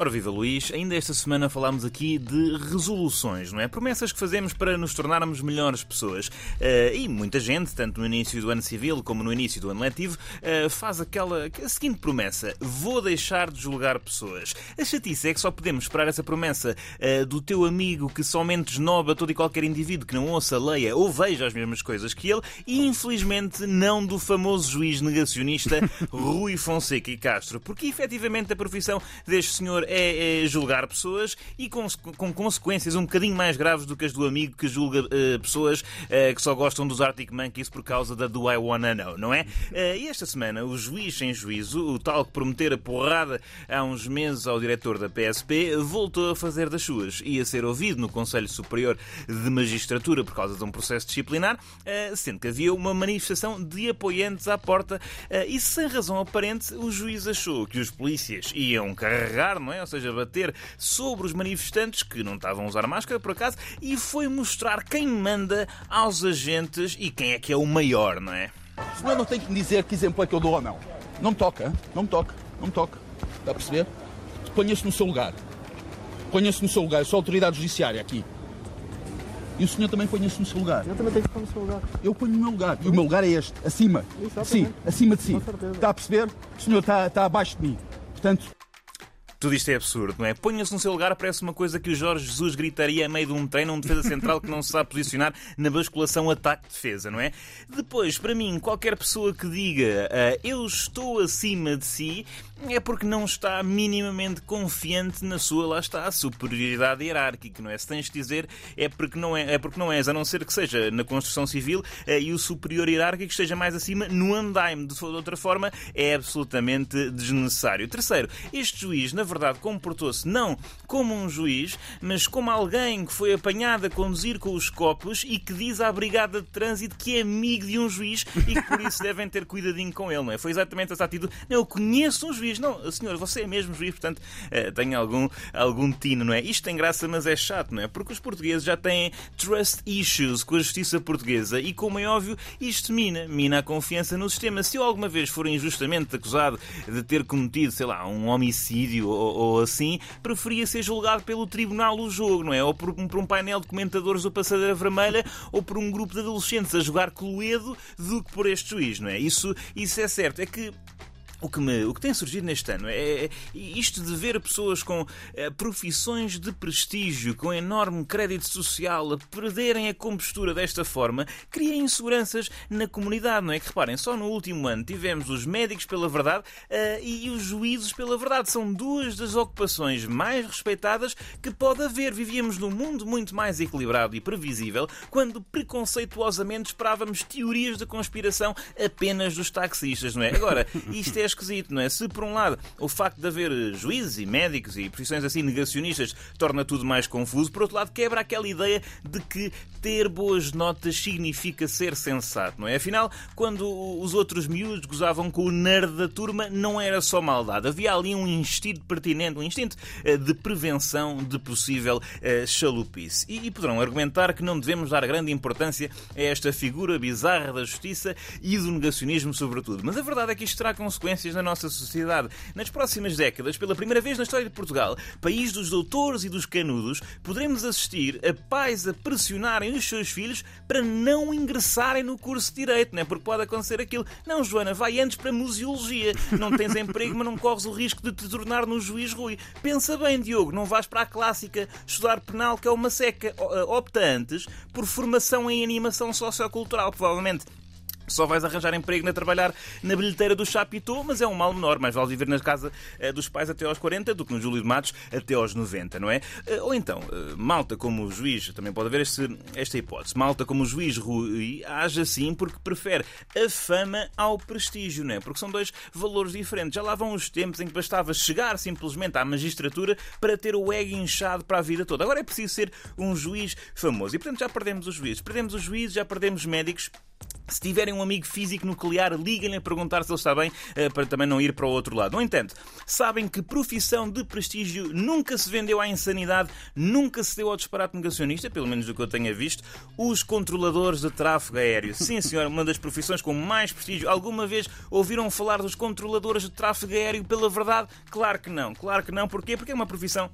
Ora viva Luís, ainda esta semana falámos aqui de resoluções, não é? Promessas que fazemos para nos tornarmos melhores pessoas. Uh, e muita gente, tanto no início do ano civil como no início do ano letivo, uh, faz aquela a seguinte promessa: vou deixar de julgar pessoas. A chatice é que só podemos esperar essa promessa uh, do teu amigo que somente esnoba todo e qualquer indivíduo que não ouça, leia ou veja as mesmas coisas que ele, e infelizmente não do famoso juiz negacionista Rui Fonseca e Castro, porque efetivamente a profissão deste senhor é, é julgar pessoas e com, com, consequências um bocadinho mais graves do que as do amigo que julga uh, pessoas uh, que só gostam dos Arctic Monkeys por causa da Do I Wanna Know, não é? Uh, e esta semana, o juiz sem juízo, o tal que prometer a porrada há uns meses ao diretor da PSP, voltou a fazer das suas e a ser ouvido no Conselho Superior de Magistratura por causa de um processo disciplinar, sendo que havia uma manifestação de apoiantes à porta e sem razão aparente o juiz achou que os polícias iam carregar, não é? Ou seja, bater sobre os manifestantes que não estavam a usar máscara, por acaso, e foi mostrar quem manda aos agentes e quem é que é o maior, não é? O senhor não tem que me dizer que exemplo é que eu dou ou não. Não me toca, não me toca, não me toca. Está a perceber? Ponha-se no seu lugar. Ponha-se no seu lugar. Eu sou a autoridade judiciária aqui. E o senhor também ponha-se no seu lugar. Eu também tenho que pôr no seu lugar. Eu ponho no meu lugar. E o meu lugar é este, acima. Exatamente. Sim, acima de si. Com certeza. Está a perceber? O senhor está, está abaixo de mim. Portanto, tudo isto é absurdo, não é? Ponha-se no seu lugar, parece uma coisa que o Jorge Jesus gritaria a meio de um treino, um defesa central que não se sabe posicionar na basculação ataque-defesa, não é? Depois, para mim, qualquer pessoa que diga uh, eu estou acima de si é porque não está minimamente confiante na sua, lá está, superioridade hierárquica, não é? Se tens de dizer é porque não, é, é porque não és, a não ser que seja na construção civil uh, e o superior hierárquico esteja mais acima no andaime. De outra forma, é absolutamente desnecessário. Terceiro, este juiz, na verdade, comportou-se não como um juiz, mas como alguém que foi apanhado a conduzir com os copos e que diz à brigada de trânsito que é amigo de um juiz e que por isso devem ter cuidadinho com ele, não é? Foi exatamente essa atitude. Não, eu conheço um juiz. Não, senhor, você é mesmo juiz, portanto, uh, tem algum, algum tino, não é? Isto tem graça, mas é chato, não é? Porque os portugueses já têm trust issues com a justiça portuguesa e, como é óbvio, isto mina, mina a confiança no sistema. Se eu alguma vez for injustamente acusado de ter cometido, sei lá, um homicídio ou, assim, preferia ser julgado pelo tribunal do jogo, não é? Ou por, por um painel de comentadores do Passadeira Vermelha ou por um grupo de adolescentes a jogar Cluedo do que por este juiz, não é? Isso, isso é certo. É que o que, me, o que tem surgido neste ano é, é isto de ver pessoas com é, profissões de prestígio, com enorme crédito social, a perderem a compostura desta forma, cria inseguranças na comunidade, não é? Que reparem, só no último ano tivemos os médicos pela verdade uh, e os juízes pela verdade. São duas das ocupações mais respeitadas que pode haver. Vivíamos num mundo muito mais equilibrado e previsível quando preconceituosamente esperávamos teorias da conspiração apenas dos taxistas, não é? Agora, isto é esquisito, não é? Se por um lado o facto de haver juízes e médicos e profissões assim negacionistas torna tudo mais confuso, por outro lado quebra aquela ideia de que ter boas notas significa ser sensato, não é? Afinal, quando os outros miúdos gozavam com o nerd da turma, não era só maldade. Havia ali um instinto pertinente, um instinto eh, de prevenção de possível uh, chalupice. E poderão argumentar que não devemos dar grande importância a esta figura bizarra da justiça e do negacionismo, sobretudo. Mas a verdade é que isto terá consequências na nossa sociedade. Nas próximas décadas, pela primeira vez na história de Portugal, país dos doutores e dos canudos, poderemos assistir a pais a pressionarem os seus filhos para não ingressarem no curso de Direito, não é? Porque pode acontecer aquilo. Não, Joana, vai antes para museologia. Não tens emprego, mas não corres o risco de te tornar no juiz Rui. Pensa bem, Diogo, não vais para a clássica estudar penal, que é uma seca. Opta antes por formação em animação sociocultural, provavelmente só vais arranjar emprego na trabalhar na bilheteira do Chapitou, mas é um mal menor. Mais vale viver na casa eh, dos pais até aos 40 do que no Júlio de Matos até aos 90, não é? Eh, ou então, eh, malta como o juiz, também pode haver este, esta hipótese, malta como o juiz Rui age assim porque prefere a fama ao prestígio, não é? Porque são dois valores diferentes. Já lá vão os tempos em que bastava chegar simplesmente à magistratura para ter o ego inchado para a vida toda. Agora é preciso ser um juiz famoso. E portanto já perdemos os juízes. Perdemos os juízes, já perdemos médicos Se tiverem um amigo físico nuclear, liguem-lhe a perguntar se ele está bem, eh, para também não ir para o outro lado. No entanto, sabem que profissão de prestígio nunca se vendeu à insanidade, nunca se deu ao disparate negacionista, pelo menos do que eu tenha visto, os controladores de tráfego aéreo. Sim, senhora, uma das profissões com mais prestígio. Alguma vez ouviram falar dos controladores de tráfego aéreo pela verdade? Claro que não. Claro que não. Porquê? Porque é uma profissão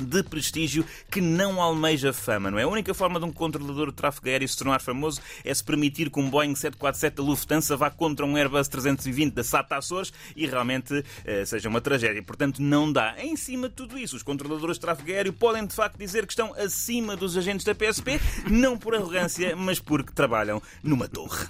de prestígio que não almeja fama, não é? A única forma de um controlador de tráfego aéreo se tornar famoso é se permitir que um Boeing 747 da Lufthansa vá contra um Airbus 320 da SATA Açores e realmente eh, seja uma tragédia. Portanto, não dá. Em cima de tudo isso, os controladores de tráfego aéreo podem de facto dizer que estão acima dos agentes da PSP, não por arrogância, mas porque trabalham numa torre.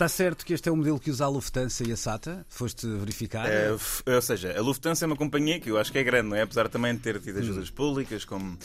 Está certo que este é o modelo que usa a Lufthansa e a SATA? Foste verificar? É, ou seja, a Lufthansa é uma companhia que eu acho que é grande, não é? Apesar também de ter tido ajudas públicas, como,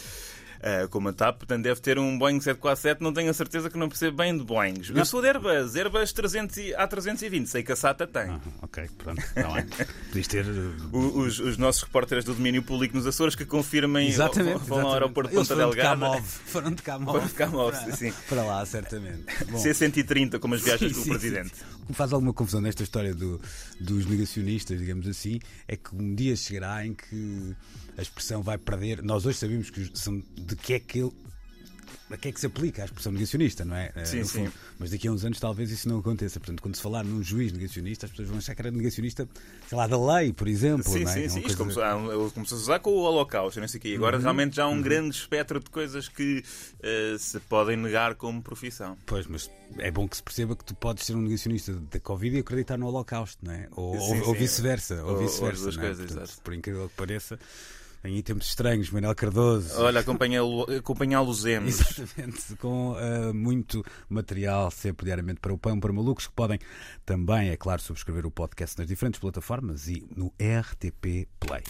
eh, como a TAP, portanto deve ter um Boeing 747, não tenho a certeza que não percebo bem de Boeings. Eu sou de Airbus, Airbus 300 e- A320, sei que a SATA tem. Ah, ok, pronto, está bem. Podias ter. uh, Os, os nossos repórteres do domínio público nos Açores que confirmem Exatamente. vão, vão ao exatamente. aeroporto de Ponta foram de Delgada. Camov. Foram de Camov. Foram de Camov, para, sim. Para lá, certamente. Bom, C130, como as viagens sim, do sim, Presidente. O que faz alguma confusão nesta história do- dos negacionistas, digamos assim, é que um dia chegará em que a expressão vai perder. Nós hoje sabemos que são de que é que ele. A que é que se aplica a expressão negacionista, não é? Eh, Sim, no sim. fundo. Mas daqui a uns anos talvez isso não aconteça. Portanto, quando se falar num juiz negacionista, as pessoas vão achar que era negacionista, sei lá, da lei, por exemplo. Sim, não é? sim, É sim. coisa- começou, ah, ele começou a usar com o Holocausto, não sei o quê. Agora realmente já há um grande espectro de coisas que eh, se podem negar como profissão. Pois, mas é bom que se perceba que tu podes ser um negacionista da Covid e acreditar no Holocausto, não é? Ou, vice-versa. Ou- vice-versa. é? por incrível que pareça, em tempos estranhos, Manuel Cardoso. Olha, acompanhá-lo- acompanhá-los-emos. Exatamente, com ah, muito material sempre diariamente para o Pão para Malucos, que podem também, é claro, subscrever o podcast nas diferentes plataformas e no RTP Play.